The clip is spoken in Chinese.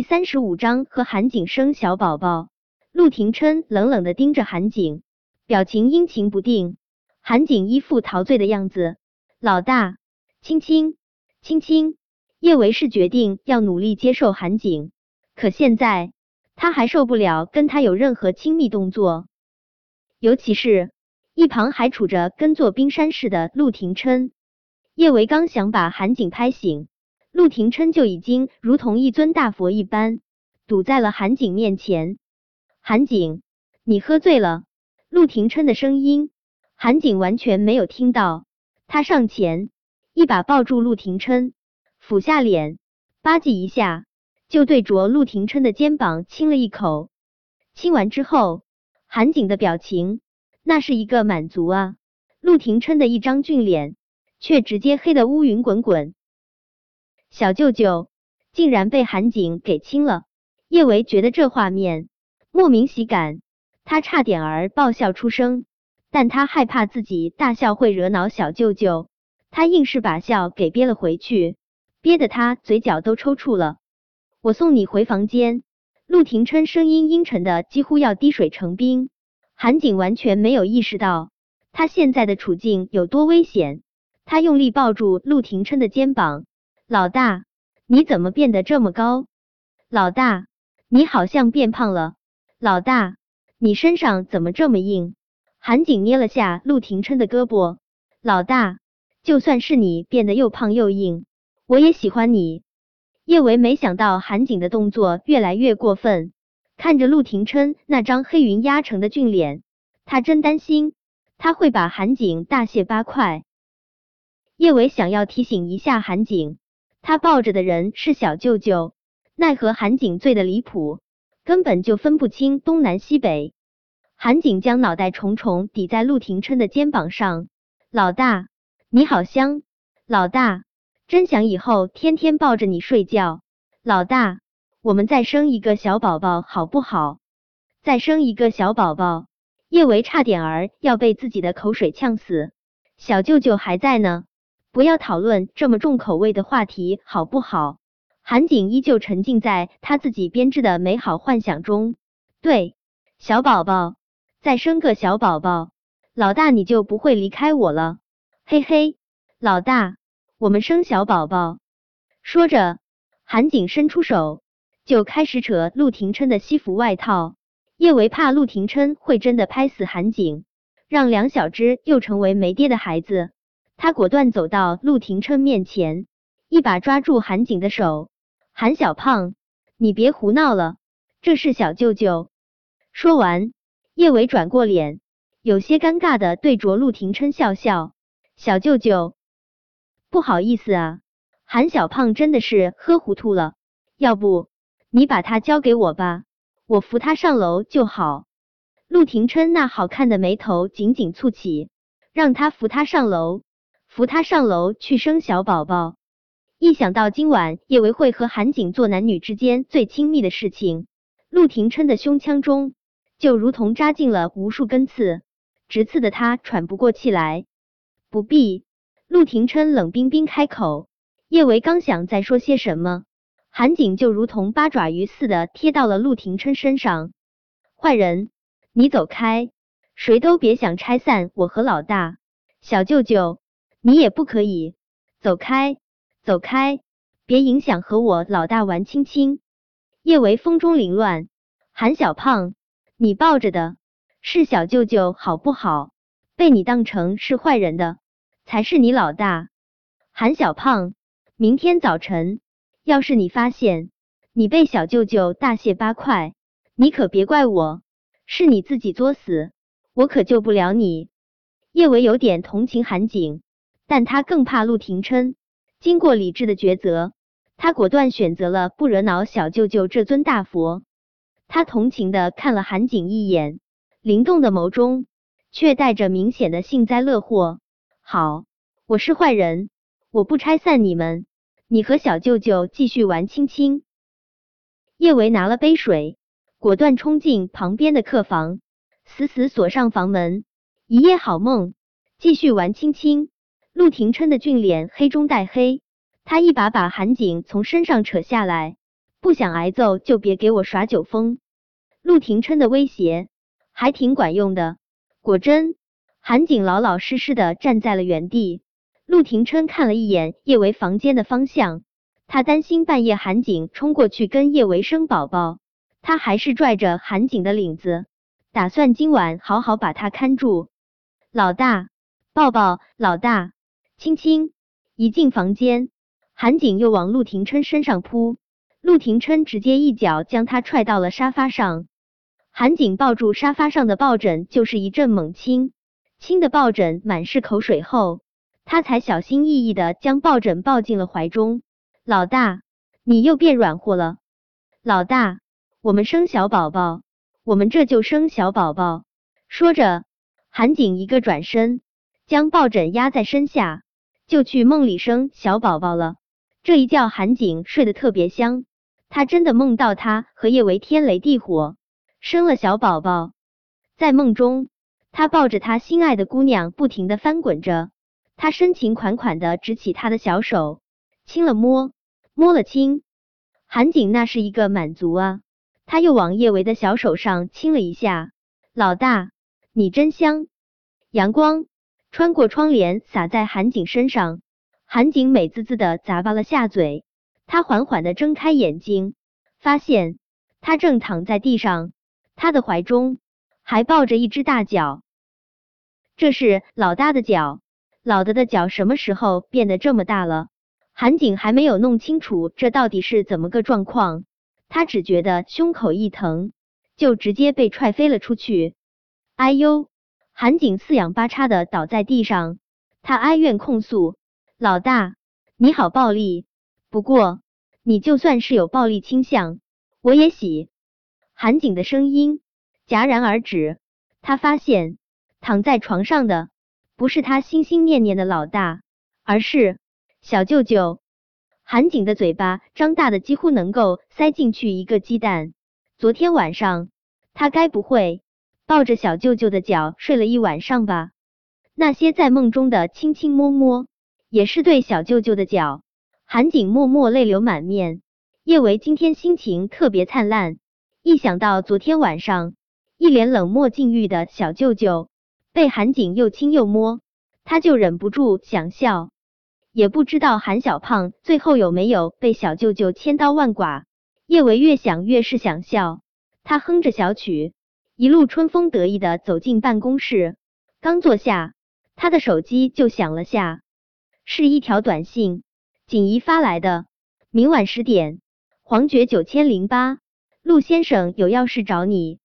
第三十五章和韩景生小宝宝。陆廷琛冷冷的盯着韩景，表情阴晴不定。韩景一副陶醉的样子。老大，亲亲亲亲。叶维是决定要努力接受韩景，可现在他还受不了跟他有任何亲密动作，尤其是一旁还杵着跟座冰山似的陆廷琛。叶维刚想把韩景拍醒。陆廷琛就已经如同一尊大佛一般堵在了韩景面前。韩景，你喝醉了。陆廷琛的声音，韩景完全没有听到。他上前一把抱住陆廷琛，俯下脸吧唧一下，就对着陆廷琛的肩膀亲了一口。亲完之后，韩景的表情那是一个满足啊！陆廷琛的一张俊脸却直接黑的乌云滚滚。小舅舅竟然被韩景给亲了，叶维觉得这画面莫名喜感，他差点儿爆笑出声，但他害怕自己大笑会惹恼小舅舅，他硬是把笑给憋了回去，憋得他嘴角都抽搐了。我送你回房间。陆廷琛声音阴沉的几乎要滴水成冰，韩景完全没有意识到他现在的处境有多危险，他用力抱住陆廷琛的肩膀。老大，你怎么变得这么高？老大，你好像变胖了。老大，你身上怎么这么硬？韩景捏了下陆廷琛的胳膊。老大，就算是你变得又胖又硬，我也喜欢你。叶维没想到韩景的动作越来越过分，看着陆廷琛那张黑云压城的俊脸，他真担心他会把韩景大卸八块。叶维想要提醒一下韩景。他抱着的人是小舅舅，奈何韩景醉的离谱，根本就分不清东南西北。韩景将脑袋重重抵在陆廷琛的肩膀上，老大，你好香，老大，真想以后天天抱着你睡觉。老大，我们再生一个小宝宝好不好？再生一个小宝宝，叶维差点儿要被自己的口水呛死。小舅舅还在呢。不要讨论这么重口味的话题，好不好？韩景依旧沉浸在他自己编织的美好幻想中。对，小宝宝，再生个小宝宝，老大你就不会离开我了。嘿嘿，老大，我们生小宝宝。说着，韩景伸出手就开始扯陆廷琛的西服外套。叶维怕陆廷琛会真的拍死韩景，让梁小芝又成为没爹的孩子。他果断走到陆廷琛面前，一把抓住韩景的手。韩小胖，你别胡闹了，这是小舅舅。说完，叶伟转过脸，有些尴尬的对着陆廷琛笑笑。小舅舅，不好意思啊，韩小胖真的是喝糊涂了。要不你把他交给我吧，我扶他上楼就好。陆廷琛那好看的眉头紧紧蹙起，让他扶他上楼。扶他上楼去生小宝宝，一想到今晚叶维会和韩景做男女之间最亲密的事情，陆廷琛的胸腔中就如同扎进了无数根刺，直刺的他喘不过气来。不必，陆廷琛冷冰冰开口。叶维刚想再说些什么，韩景就如同八爪鱼似的贴到了陆廷琛身上。坏人，你走开，谁都别想拆散我和老大，小舅舅。你也不可以走开，走开，别影响和我老大玩亲亲。叶维风中凌乱，韩小胖，你抱着的是小舅舅好不好？被你当成是坏人的才是你老大。韩小胖，明天早晨要是你发现你被小舅舅大卸八块，你可别怪我，是你自己作死，我可救不了你。叶维有点同情韩景。但他更怕陆廷琛。经过理智的抉择，他果断选择了不惹恼小舅舅这尊大佛。他同情的看了韩景一眼，灵动的眸中却带着明显的幸灾乐祸。好，我是坏人，我不拆散你们，你和小舅舅继续玩亲亲。叶维拿了杯水，果断冲进旁边的客房，死死锁上房门。一夜好梦，继续玩亲亲。陆廷琛的俊脸黑中带黑，他一把把韩景从身上扯下来，不想挨揍就别给我耍酒疯。陆廷琛的威胁还挺管用的，果真，韩景老老实实的站在了原地。陆廷琛看了一眼叶维房间的方向，他担心半夜韩景冲过去跟叶维生宝宝，他还是拽着韩景的领子，打算今晚好好把他看住。老大，抱抱，老大，亲亲。一进房间，韩景又往陆廷琛身上扑，陆廷琛直接一脚将他踹到了沙发上。韩景抱住沙发上的抱枕，就是一阵猛亲，亲的抱枕满是口水后，他才小心翼翼的将抱枕抱进了怀中。老大，你又变软和了。老大，我们生小宝宝，我们这就生小宝宝。说着，韩景一个转身，将抱枕压在身下。就去梦里生小宝宝了。这一觉韩景睡得特别香，他真的梦到他和叶维天雷地火，生了小宝宝。在梦中，他抱着他心爱的姑娘，不停的翻滚着。他深情款款的执起他的小手，亲了摸，摸了亲。韩景那是一个满足啊！他又往叶维的小手上亲了一下。老大，你真香。阳光。穿过窗帘洒在韩景身上，韩景美滋滋的咂巴了下嘴，他缓缓的睁开眼睛，发现他正躺在地上，他的怀中还抱着一只大脚，这是老大的脚，老的的脚什么时候变得这么大了？韩景还没有弄清楚这到底是怎么个状况，他只觉得胸口一疼，就直接被踹飞了出去，哎呦！韩景四仰八叉的倒在地上，他哀怨控诉：“老大，你好暴力！不过你就算是有暴力倾向，我也喜。”韩景的声音戛然而止，他发现躺在床上的不是他心心念念的老大，而是小舅舅。韩景的嘴巴张大的几乎能够塞进去一个鸡蛋。昨天晚上，他该不会……抱着小舅舅的脚睡了一晚上吧。那些在梦中的亲亲摸摸，也是对小舅舅的脚。韩景默默泪流满面。叶维今天心情特别灿烂，一想到昨天晚上一脸冷漠禁欲的小舅舅被韩景又亲又摸，他就忍不住想笑。也不知道韩小胖最后有没有被小舅舅千刀万剐。叶维越想越是想笑，他哼着小曲。一路春风得意的走进办公室，刚坐下，他的手机就响了下，是一条短信，锦怡发来的。明晚十点，黄爵九千零八，陆先生有要事找你。